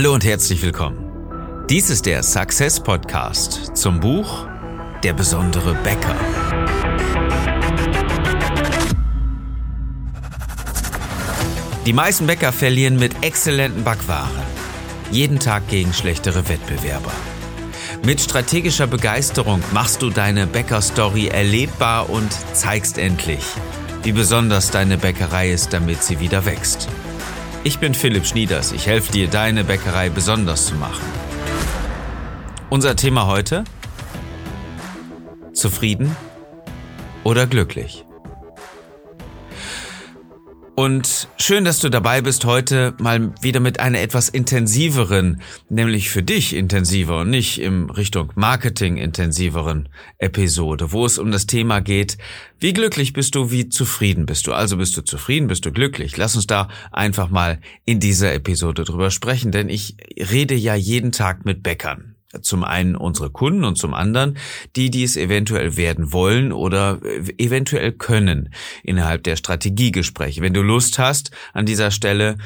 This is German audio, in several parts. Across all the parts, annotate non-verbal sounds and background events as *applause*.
Hallo und herzlich willkommen. Dies ist der Success Podcast zum Buch Der besondere Bäcker. Die meisten Bäcker verlieren mit exzellenten Backwaren jeden Tag gegen schlechtere Wettbewerber. Mit strategischer Begeisterung machst du deine Bäckerstory erlebbar und zeigst endlich, wie besonders deine Bäckerei ist, damit sie wieder wächst. Ich bin Philipp Schnieders. Ich helfe dir, deine Bäckerei besonders zu machen. Unser Thema heute? Zufrieden oder glücklich? Und schön, dass du dabei bist heute mal wieder mit einer etwas intensiveren, nämlich für dich intensiver und nicht im Richtung Marketing intensiveren Episode, wo es um das Thema geht, wie glücklich bist du, wie zufrieden bist du. Also bist du zufrieden, bist du glücklich. Lass uns da einfach mal in dieser Episode drüber sprechen, denn ich rede ja jeden Tag mit Bäckern zum einen unsere Kunden und zum anderen die, die es eventuell werden wollen oder eventuell können innerhalb der Strategiegespräche. Wenn du Lust hast an dieser Stelle,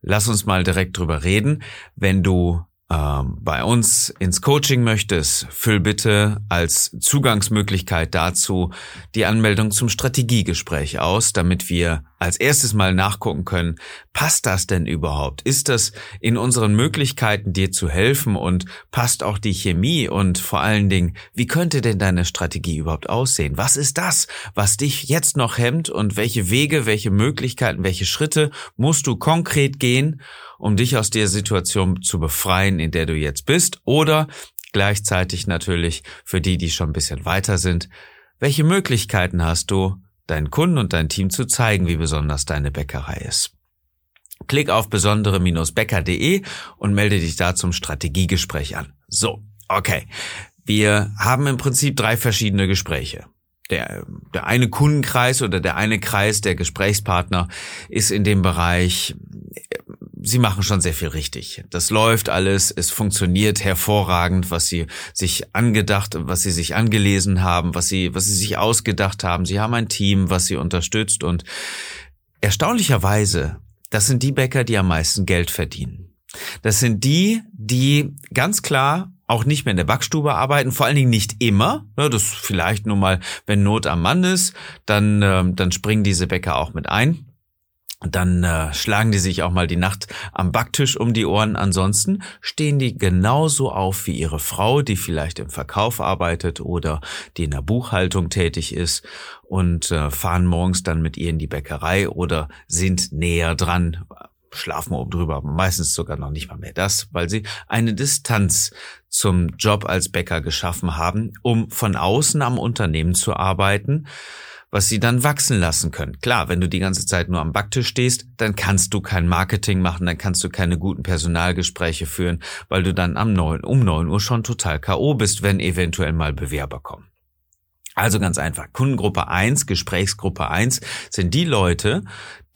lass uns mal direkt drüber reden. Wenn du ähm, bei uns ins Coaching möchtest, füll bitte als Zugangsmöglichkeit dazu die Anmeldung zum Strategiegespräch aus, damit wir als erstes mal nachgucken können, passt das denn überhaupt? Ist das in unseren Möglichkeiten, dir zu helfen und passt auch die Chemie und vor allen Dingen, wie könnte denn deine Strategie überhaupt aussehen? Was ist das, was dich jetzt noch hemmt und welche Wege, welche Möglichkeiten, welche Schritte musst du konkret gehen, um dich aus der Situation zu befreien, in der du jetzt bist oder gleichzeitig natürlich für die, die schon ein bisschen weiter sind, welche Möglichkeiten hast du, deinen Kunden und dein Team zu zeigen, wie besonders deine Bäckerei ist. Klick auf besondere-bäcker.de und melde dich da zum Strategiegespräch an. So, okay. Wir haben im Prinzip drei verschiedene Gespräche. Der, der eine Kundenkreis oder der eine Kreis der Gesprächspartner ist in dem Bereich sie machen schon sehr viel richtig. Das läuft alles, es funktioniert hervorragend, was sie sich angedacht, was sie sich angelesen haben, was sie, was sie sich ausgedacht haben. Sie haben ein Team, was sie unterstützt und erstaunlicherweise, das sind die Bäcker, die am meisten Geld verdienen. Das sind die, die ganz klar auch nicht mehr in der Backstube arbeiten, vor allen Dingen nicht immer. Das vielleicht nur mal, wenn Not am Mann ist, dann, ähm, dann springen diese Bäcker auch mit ein dann äh, schlagen die sich auch mal die Nacht am Backtisch um die Ohren. Ansonsten stehen die genauso auf wie ihre Frau, die vielleicht im Verkauf arbeitet oder die in der Buchhaltung tätig ist und äh, fahren morgens dann mit ihr in die Bäckerei oder sind näher dran, schlafen oben drüber, meistens sogar noch nicht mal mehr das, weil sie eine Distanz zum Job als Bäcker geschaffen haben, um von außen am Unternehmen zu arbeiten was sie dann wachsen lassen können. Klar, wenn du die ganze Zeit nur am Backtisch stehst, dann kannst du kein Marketing machen, dann kannst du keine guten Personalgespräche führen, weil du dann am 9, um 9 Uhr schon total K.O. bist, wenn eventuell mal Bewerber kommen. Also ganz einfach. Kundengruppe 1, Gesprächsgruppe 1 sind die Leute,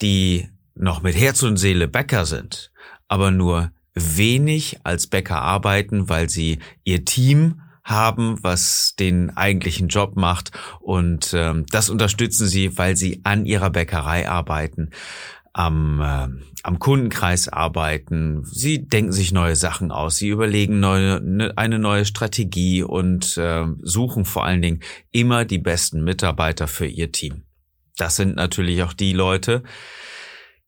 die noch mit Herz und Seele Bäcker sind, aber nur wenig als Bäcker arbeiten, weil sie ihr Team haben, was den eigentlichen Job macht. Und ähm, das unterstützen sie, weil sie an ihrer Bäckerei arbeiten, am, äh, am Kundenkreis arbeiten. Sie denken sich neue Sachen aus. Sie überlegen neue, ne, eine neue Strategie und äh, suchen vor allen Dingen immer die besten Mitarbeiter für ihr Team. Das sind natürlich auch die Leute,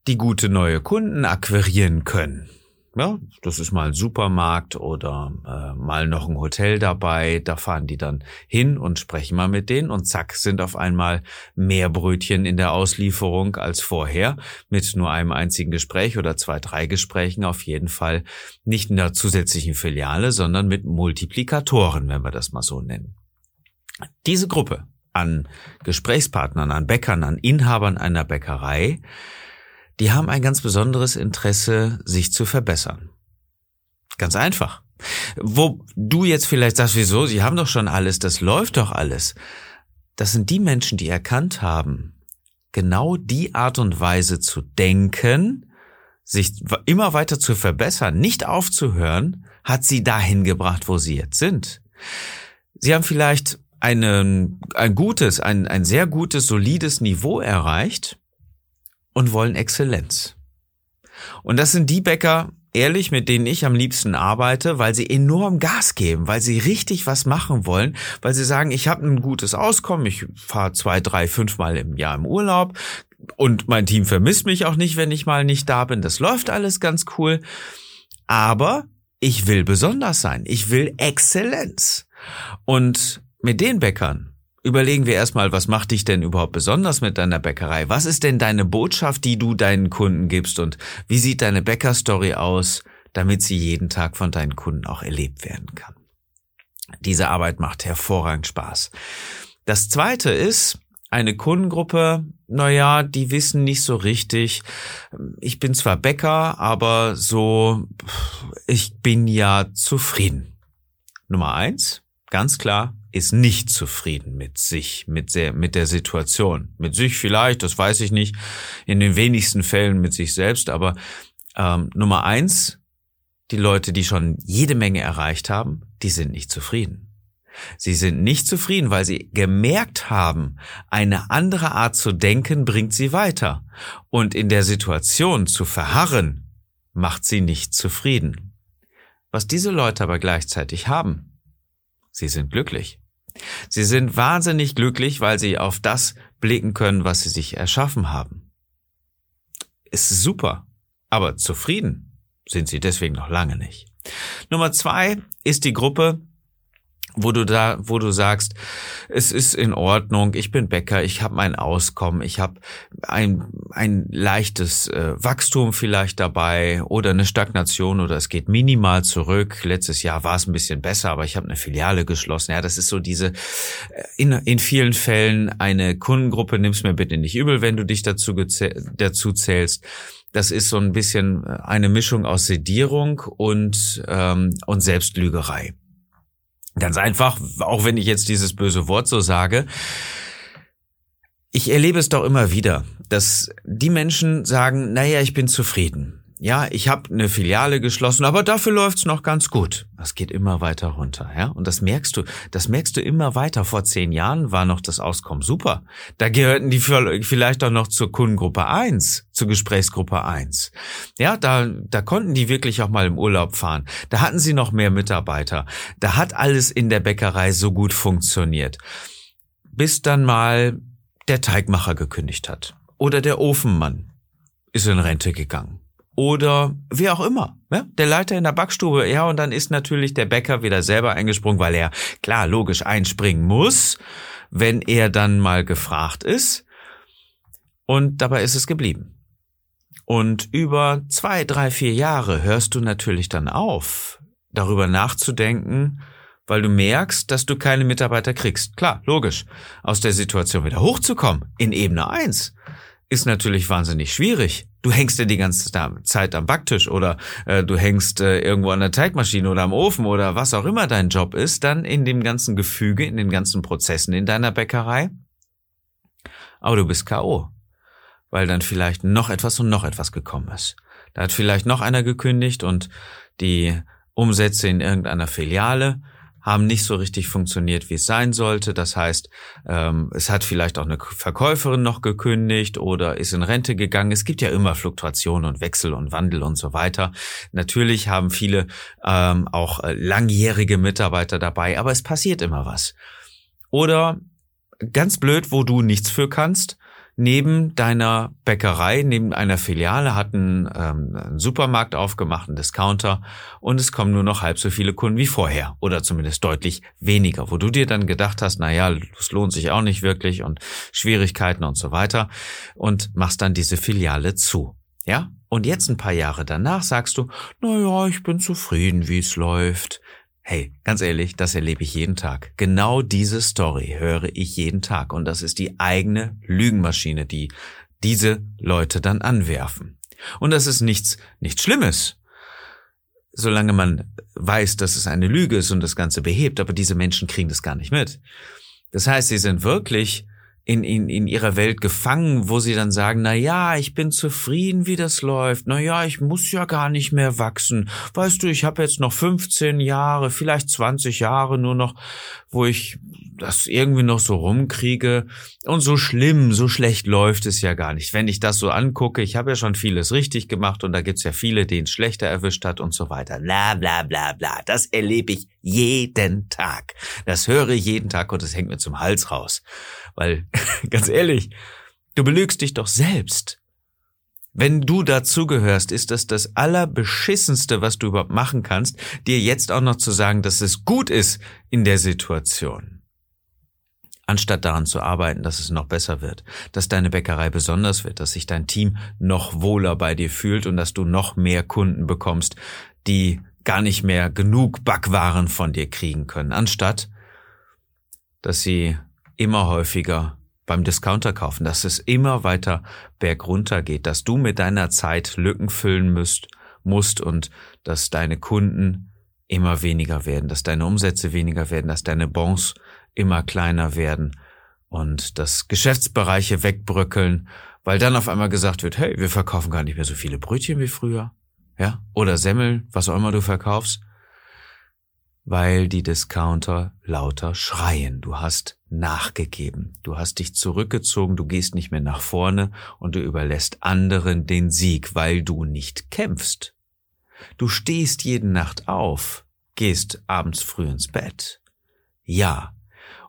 die gute neue Kunden akquirieren können. Ja, das ist mal ein Supermarkt oder äh, mal noch ein Hotel dabei. Da fahren die dann hin und sprechen mal mit denen und zack sind auf einmal mehr Brötchen in der Auslieferung als vorher mit nur einem einzigen Gespräch oder zwei, drei Gesprächen auf jeden Fall nicht in der zusätzlichen Filiale, sondern mit Multiplikatoren, wenn wir das mal so nennen. Diese Gruppe an Gesprächspartnern, an Bäckern, an Inhabern einer Bäckerei die haben ein ganz besonderes Interesse, sich zu verbessern. Ganz einfach. Wo du jetzt vielleicht sagst, wieso, sie haben doch schon alles, das läuft doch alles. Das sind die Menschen, die erkannt haben, genau die Art und Weise zu denken, sich immer weiter zu verbessern, nicht aufzuhören, hat sie dahin gebracht, wo sie jetzt sind. Sie haben vielleicht einen, ein gutes, ein, ein sehr gutes, solides Niveau erreicht, und wollen Exzellenz. Und das sind die Bäcker, ehrlich, mit denen ich am liebsten arbeite, weil sie enorm Gas geben, weil sie richtig was machen wollen, weil sie sagen, ich habe ein gutes Auskommen, ich fahre zwei, drei, fünfmal im Jahr im Urlaub und mein Team vermisst mich auch nicht, wenn ich mal nicht da bin. Das läuft alles ganz cool. Aber ich will besonders sein. Ich will Exzellenz. Und mit den Bäckern überlegen wir erstmal, was macht dich denn überhaupt besonders mit deiner Bäckerei? Was ist denn deine Botschaft, die du deinen Kunden gibst? Und wie sieht deine Bäckerstory aus, damit sie jeden Tag von deinen Kunden auch erlebt werden kann? Diese Arbeit macht hervorragend Spaß. Das zweite ist, eine Kundengruppe, naja, die wissen nicht so richtig. Ich bin zwar Bäcker, aber so, ich bin ja zufrieden. Nummer eins, ganz klar, ist nicht zufrieden mit sich, mit der, mit der Situation. Mit sich vielleicht, das weiß ich nicht. In den wenigsten Fällen mit sich selbst, aber ähm, Nummer eins, die Leute, die schon jede Menge erreicht haben, die sind nicht zufrieden. Sie sind nicht zufrieden, weil sie gemerkt haben, eine andere Art zu denken bringt sie weiter. Und in der Situation zu verharren, macht sie nicht zufrieden. Was diese Leute aber gleichzeitig haben, sie sind glücklich. Sie sind wahnsinnig glücklich, weil sie auf das blicken können, was sie sich erschaffen haben. Ist super, aber zufrieden sind sie deswegen noch lange nicht. Nummer zwei ist die Gruppe, wo du da, wo du sagst, es ist in Ordnung, ich bin Bäcker, ich habe mein Auskommen, ich habe ein, ein leichtes äh, Wachstum vielleicht dabei oder eine Stagnation oder es geht minimal zurück. Letztes Jahr war es ein bisschen besser, aber ich habe eine Filiale geschlossen. Ja, das ist so diese, äh, in, in vielen Fällen eine Kundengruppe, nimm's mir bitte nicht übel, wenn du dich dazu, dazu zählst. Das ist so ein bisschen eine Mischung aus Sedierung und, ähm, und Selbstlügerei. Ganz einfach, auch wenn ich jetzt dieses böse Wort so sage. Ich erlebe es doch immer wieder, dass die Menschen sagen, naja, ich bin zufrieden. Ja, ich habe eine Filiale geschlossen, aber dafür läuft's noch ganz gut. Das geht immer weiter runter, ja. Und das merkst du, das merkst du immer weiter. Vor zehn Jahren war noch das Auskommen super. Da gehörten die vielleicht auch noch zur Kundengruppe eins, zur Gesprächsgruppe eins. Ja, da, da konnten die wirklich auch mal im Urlaub fahren. Da hatten sie noch mehr Mitarbeiter. Da hat alles in der Bäckerei so gut funktioniert. Bis dann mal der Teigmacher gekündigt hat. Oder der Ofenmann ist in Rente gegangen oder wer auch immer. Ja? Der Leiter in der Backstube, ja, und dann ist natürlich der Bäcker wieder selber eingesprungen, weil er, klar, logisch einspringen muss, wenn er dann mal gefragt ist. Und dabei ist es geblieben. Und über zwei, drei, vier Jahre hörst du natürlich dann auf, darüber nachzudenken, weil du merkst, dass du keine Mitarbeiter kriegst. Klar, logisch. Aus der Situation wieder hochzukommen, in Ebene eins ist natürlich wahnsinnig schwierig. Du hängst ja die ganze Zeit am Backtisch oder äh, du hängst äh, irgendwo an der Teigmaschine oder am Ofen oder was auch immer dein Job ist, dann in dem ganzen Gefüge, in den ganzen Prozessen in deiner Bäckerei. Aber du bist K.O., weil dann vielleicht noch etwas und noch etwas gekommen ist. Da hat vielleicht noch einer gekündigt und die Umsätze in irgendeiner Filiale haben nicht so richtig funktioniert, wie es sein sollte. Das heißt, ähm, es hat vielleicht auch eine Verkäuferin noch gekündigt oder ist in Rente gegangen. Es gibt ja immer Fluktuationen und Wechsel und Wandel und so weiter. Natürlich haben viele ähm, auch äh, langjährige Mitarbeiter dabei, aber es passiert immer was. Oder ganz blöd, wo du nichts für kannst, neben deiner Bäckerei, neben einer Filiale hat ein, ähm, ein Supermarkt aufgemacht, ein Discounter und es kommen nur noch halb so viele Kunden wie vorher oder zumindest deutlich weniger, wo du dir dann gedacht hast, na ja, es lohnt sich auch nicht wirklich und Schwierigkeiten und so weiter und machst dann diese Filiale zu. Ja? Und jetzt ein paar Jahre danach sagst du, na ja, ich bin zufrieden, wie es läuft. Hey, ganz ehrlich, das erlebe ich jeden Tag. Genau diese Story höre ich jeden Tag und das ist die eigene Lügenmaschine, die diese Leute dann anwerfen. Und das ist nichts, nichts Schlimmes, solange man weiß, dass es eine Lüge ist und das Ganze behebt, aber diese Menschen kriegen das gar nicht mit. Das heißt, sie sind wirklich in, in, in ihrer Welt gefangen, wo sie dann sagen, na ja, ich bin zufrieden, wie das läuft. Na ja, ich muss ja gar nicht mehr wachsen. Weißt du, ich habe jetzt noch 15 Jahre, vielleicht 20 Jahre nur noch wo ich das irgendwie noch so rumkriege. Und so schlimm, so schlecht läuft es ja gar nicht. Wenn ich das so angucke, ich habe ja schon vieles richtig gemacht und da gibt's ja viele, denen es schlechter erwischt hat und so weiter. Bla bla bla bla. Das erlebe ich jeden Tag. Das höre ich jeden Tag und es hängt mir zum Hals raus. Weil, *laughs* ganz ehrlich, du belügst dich doch selbst. Wenn du dazugehörst, ist das das Allerbeschissenste, was du überhaupt machen kannst, dir jetzt auch noch zu sagen, dass es gut ist in der Situation. Anstatt daran zu arbeiten, dass es noch besser wird, dass deine Bäckerei besonders wird, dass sich dein Team noch wohler bei dir fühlt und dass du noch mehr Kunden bekommst, die gar nicht mehr genug Backwaren von dir kriegen können, anstatt dass sie immer häufiger beim Discounter kaufen, dass es immer weiter bergunter geht, dass du mit deiner Zeit Lücken füllen müsst, musst und dass deine Kunden immer weniger werden, dass deine Umsätze weniger werden, dass deine Bons immer kleiner werden und dass Geschäftsbereiche wegbröckeln, weil dann auf einmal gesagt wird, hey, wir verkaufen gar nicht mehr so viele Brötchen wie früher, ja, oder Semmeln, was auch immer du verkaufst weil die Discounter lauter schreien. Du hast nachgegeben. Du hast dich zurückgezogen, du gehst nicht mehr nach vorne und du überlässt anderen den Sieg, weil du nicht kämpfst. Du stehst jeden Nacht auf, gehst abends früh ins Bett. Ja.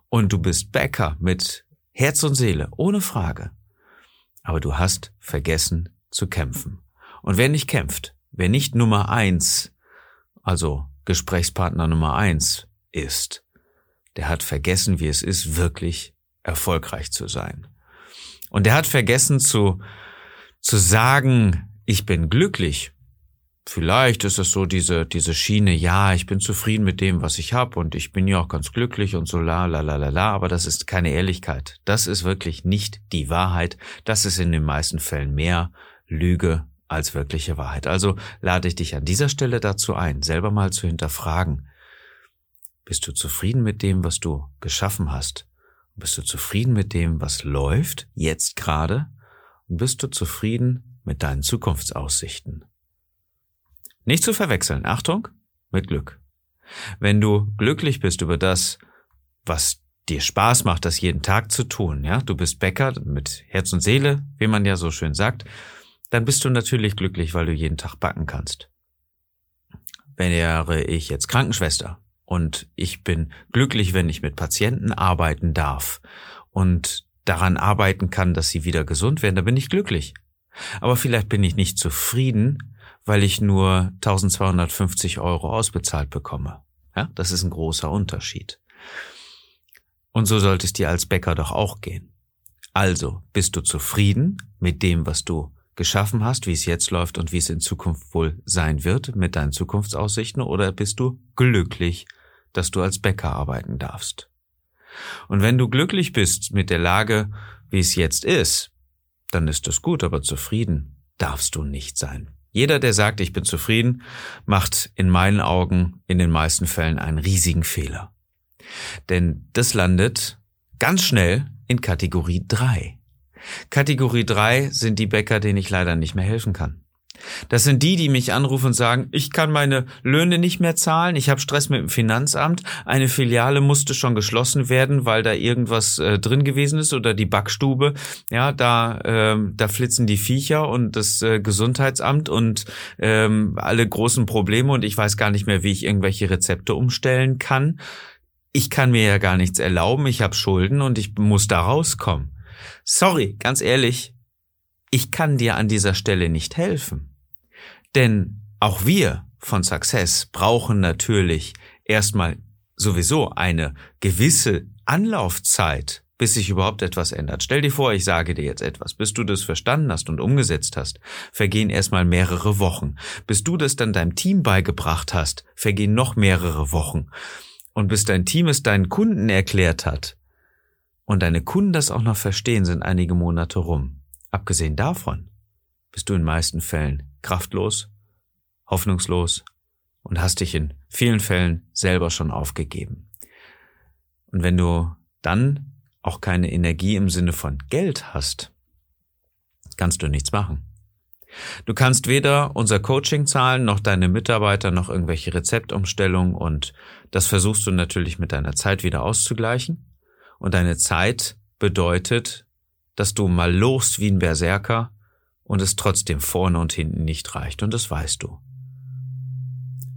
Und du bist Bäcker mit Herz und Seele, ohne Frage. Aber du hast vergessen zu kämpfen. Und wer nicht kämpft, wer nicht Nummer eins, also Gesprächspartner Nummer eins ist, der hat vergessen, wie es ist, wirklich erfolgreich zu sein. Und der hat vergessen zu, zu sagen, ich bin glücklich. Vielleicht ist es so diese, diese Schiene, ja, ich bin zufrieden mit dem, was ich habe und ich bin ja auch ganz glücklich und so la la la la la, aber das ist keine Ehrlichkeit. Das ist wirklich nicht die Wahrheit. Das ist in den meisten Fällen mehr Lüge als wirkliche Wahrheit. Also lade ich dich an dieser Stelle dazu ein, selber mal zu hinterfragen. Bist du zufrieden mit dem, was du geschaffen hast? Bist du zufrieden mit dem, was läuft, jetzt gerade? Und bist du zufrieden mit deinen Zukunftsaussichten? Nicht zu verwechseln, Achtung, mit Glück. Wenn du glücklich bist über das, was dir Spaß macht, das jeden Tag zu tun, ja, du bist Bäcker mit Herz und Seele, wie man ja so schön sagt, dann bist du natürlich glücklich, weil du jeden Tag backen kannst. Wäre ich jetzt Krankenschwester und ich bin glücklich, wenn ich mit Patienten arbeiten darf und daran arbeiten kann, dass sie wieder gesund werden, dann bin ich glücklich. Aber vielleicht bin ich nicht zufrieden, weil ich nur 1250 Euro ausbezahlt bekomme. Ja, das ist ein großer Unterschied. Und so sollte es dir als Bäcker doch auch gehen. Also, bist du zufrieden mit dem, was du geschaffen hast, wie es jetzt läuft und wie es in Zukunft wohl sein wird mit deinen Zukunftsaussichten, oder bist du glücklich, dass du als Bäcker arbeiten darfst? Und wenn du glücklich bist mit der Lage, wie es jetzt ist, dann ist es gut, aber zufrieden darfst du nicht sein. Jeder, der sagt, ich bin zufrieden, macht in meinen Augen in den meisten Fällen einen riesigen Fehler. Denn das landet ganz schnell in Kategorie 3. Kategorie 3 sind die Bäcker, denen ich leider nicht mehr helfen kann. Das sind die, die mich anrufen und sagen, ich kann meine Löhne nicht mehr zahlen, ich habe Stress mit dem Finanzamt, eine Filiale musste schon geschlossen werden, weil da irgendwas äh, drin gewesen ist oder die Backstube, ja, da äh, da flitzen die Viecher und das äh, Gesundheitsamt und ähm, alle großen Probleme und ich weiß gar nicht mehr, wie ich irgendwelche Rezepte umstellen kann. Ich kann mir ja gar nichts erlauben, ich habe Schulden und ich muss da rauskommen. Sorry, ganz ehrlich, ich kann dir an dieser Stelle nicht helfen. Denn auch wir von Success brauchen natürlich erstmal sowieso eine gewisse Anlaufzeit, bis sich überhaupt etwas ändert. Stell dir vor, ich sage dir jetzt etwas. Bis du das verstanden hast und umgesetzt hast, vergehen erstmal mehrere Wochen. Bis du das dann deinem Team beigebracht hast, vergehen noch mehrere Wochen. Und bis dein Team es deinen Kunden erklärt hat, und deine Kunden das auch noch verstehen, sind einige Monate rum. Abgesehen davon bist du in meisten Fällen kraftlos, hoffnungslos und hast dich in vielen Fällen selber schon aufgegeben. Und wenn du dann auch keine Energie im Sinne von Geld hast, kannst du nichts machen. Du kannst weder unser Coaching zahlen, noch deine Mitarbeiter, noch irgendwelche Rezeptumstellungen und das versuchst du natürlich mit deiner Zeit wieder auszugleichen. Und deine Zeit bedeutet, dass du mal lost wie ein Berserker und es trotzdem vorne und hinten nicht reicht und das weißt du.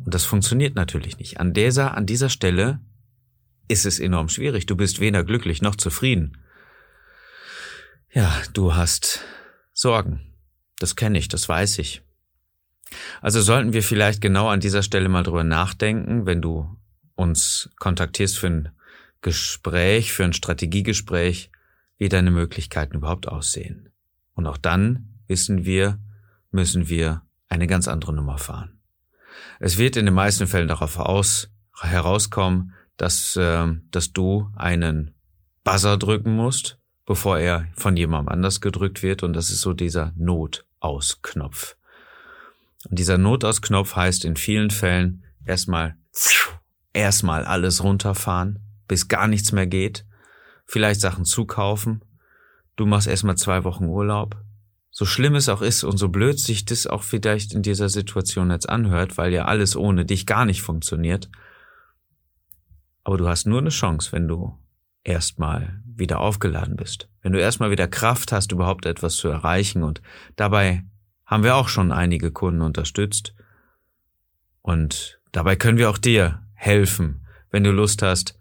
Und das funktioniert natürlich nicht. An dieser, an dieser Stelle ist es enorm schwierig. Du bist weder glücklich noch zufrieden. Ja, du hast Sorgen. Das kenne ich, das weiß ich. Also sollten wir vielleicht genau an dieser Stelle mal drüber nachdenken, wenn du uns kontaktierst für ein Gespräch, für ein Strategiegespräch, wie deine Möglichkeiten überhaupt aussehen. Und auch dann wissen wir, müssen wir eine ganz andere Nummer fahren. Es wird in den meisten Fällen darauf aus, herauskommen, dass, äh, dass du einen Buzzer drücken musst, bevor er von jemandem anders gedrückt wird. Und das ist so dieser Not. Notausknopf. Und dieser Notausknopf heißt in vielen Fällen erstmal, erstmal alles runterfahren, bis gar nichts mehr geht. Vielleicht Sachen zukaufen. Du machst erstmal zwei Wochen Urlaub. So schlimm es auch ist und so blöd sich das auch vielleicht in dieser Situation jetzt anhört, weil ja alles ohne dich gar nicht funktioniert. Aber du hast nur eine Chance, wenn du erstmal wieder aufgeladen bist, wenn du erstmal wieder Kraft hast, überhaupt etwas zu erreichen. Und dabei haben wir auch schon einige Kunden unterstützt. Und dabei können wir auch dir helfen. Wenn du Lust hast,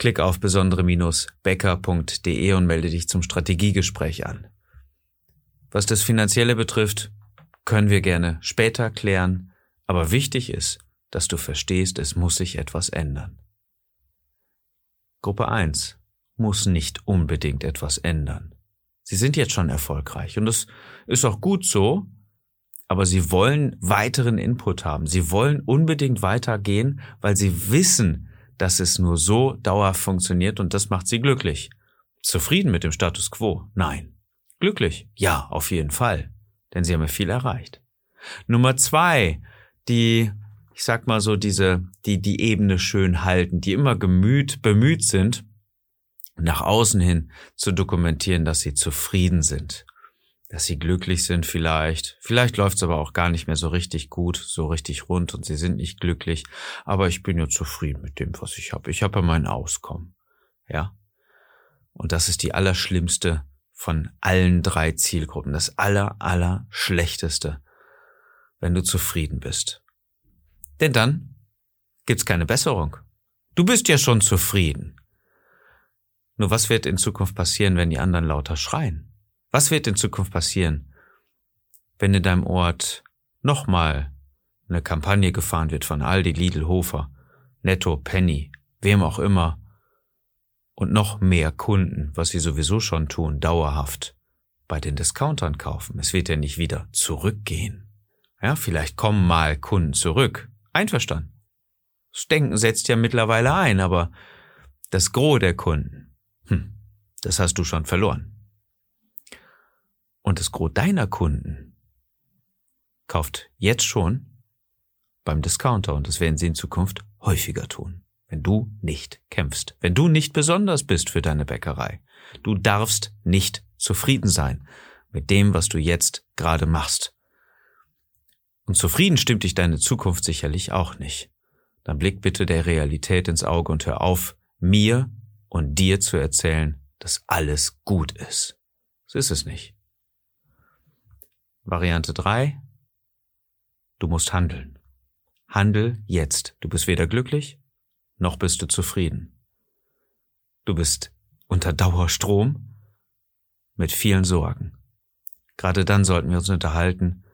klick auf besondere-becker.de und melde dich zum Strategiegespräch an. Was das Finanzielle betrifft, können wir gerne später klären, aber wichtig ist, dass du verstehst, es muss sich etwas ändern. Gruppe 1 muss nicht unbedingt etwas ändern. Sie sind jetzt schon erfolgreich und das ist auch gut so, aber sie wollen weiteren Input haben. Sie wollen unbedingt weitergehen, weil sie wissen, dass es nur so dauerhaft funktioniert und das macht sie glücklich. Zufrieden mit dem Status quo? Nein. Glücklich? Ja, auf jeden Fall. Denn sie haben ja viel erreicht. Nummer zwei, die ich sag mal so, diese, die die Ebene schön halten, die immer gemüht, bemüht sind, nach außen hin zu dokumentieren, dass sie zufrieden sind, dass sie glücklich sind vielleicht. Vielleicht läuft es aber auch gar nicht mehr so richtig gut, so richtig rund und sie sind nicht glücklich. Aber ich bin ja zufrieden mit dem, was ich habe. Ich habe ja mein Auskommen. Ja. Und das ist die allerschlimmste von allen drei Zielgruppen. Das aller, aller schlechteste, wenn du zufrieden bist. Denn dann gibt's keine Besserung. Du bist ja schon zufrieden. Nur was wird in Zukunft passieren, wenn die anderen lauter schreien? Was wird in Zukunft passieren, wenn in deinem Ort nochmal eine Kampagne gefahren wird von Aldi, Lidl, Hofer, Netto, Penny, wem auch immer, und noch mehr Kunden, was sie sowieso schon tun, dauerhaft bei den Discountern kaufen. Es wird ja nicht wieder zurückgehen. Ja, vielleicht kommen mal Kunden zurück, Einverstanden. Das Denken setzt ja mittlerweile ein, aber das Gros der Kunden, hm, das hast du schon verloren. Und das Gros deiner Kunden kauft jetzt schon beim Discounter und das werden sie in Zukunft häufiger tun, wenn du nicht kämpfst, wenn du nicht besonders bist für deine Bäckerei. Du darfst nicht zufrieden sein mit dem, was du jetzt gerade machst. Und zufrieden stimmt dich deine Zukunft sicherlich auch nicht. Dann blick bitte der Realität ins Auge und hör auf, mir und dir zu erzählen, dass alles gut ist. So ist es nicht. Variante drei: Du musst handeln. Handel jetzt. Du bist weder glücklich, noch bist du zufrieden. Du bist unter Dauerstrom mit vielen Sorgen. Gerade dann sollten wir uns unterhalten,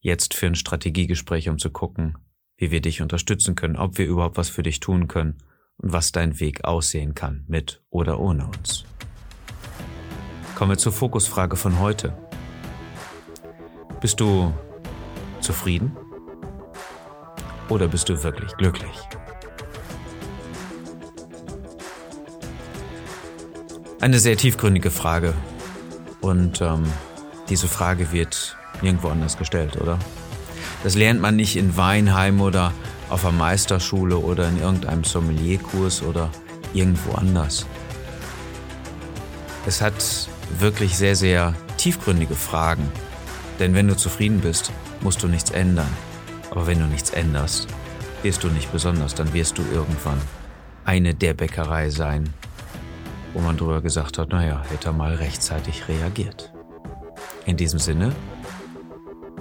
jetzt für ein Strategiegespräch, um zu gucken, wie wir dich unterstützen können, ob wir überhaupt was für dich tun können und was dein Weg aussehen kann, mit oder ohne uns. Kommen wir zur Fokusfrage von heute. Bist du zufrieden oder bist du wirklich glücklich? Eine sehr tiefgründige Frage und ähm, diese Frage wird nirgendwo anders gestellt, oder? Das lernt man nicht in Weinheim oder auf einer Meisterschule oder in irgendeinem Sommelierkurs oder irgendwo anders. Es hat wirklich sehr, sehr tiefgründige Fragen. Denn wenn du zufrieden bist, musst du nichts ändern. Aber wenn du nichts änderst, wirst du nicht besonders, dann wirst du irgendwann eine der Bäckerei sein, wo man drüber gesagt hat, naja, hätte er mal rechtzeitig reagiert. In diesem Sinne,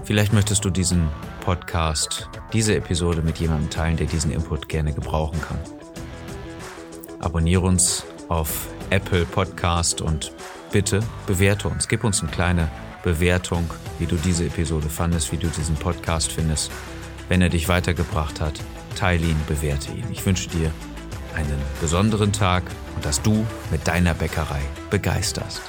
vielleicht möchtest du diesen Podcast, diese Episode mit jemandem teilen, der diesen Input gerne gebrauchen kann. Abonniere uns auf Apple Podcast und bitte bewerte uns. Gib uns eine kleine Bewertung, wie du diese Episode fandest, wie du diesen Podcast findest. Wenn er dich weitergebracht hat, teile ihn, bewerte ihn. Ich wünsche dir einen besonderen Tag und dass du mit deiner Bäckerei begeisterst.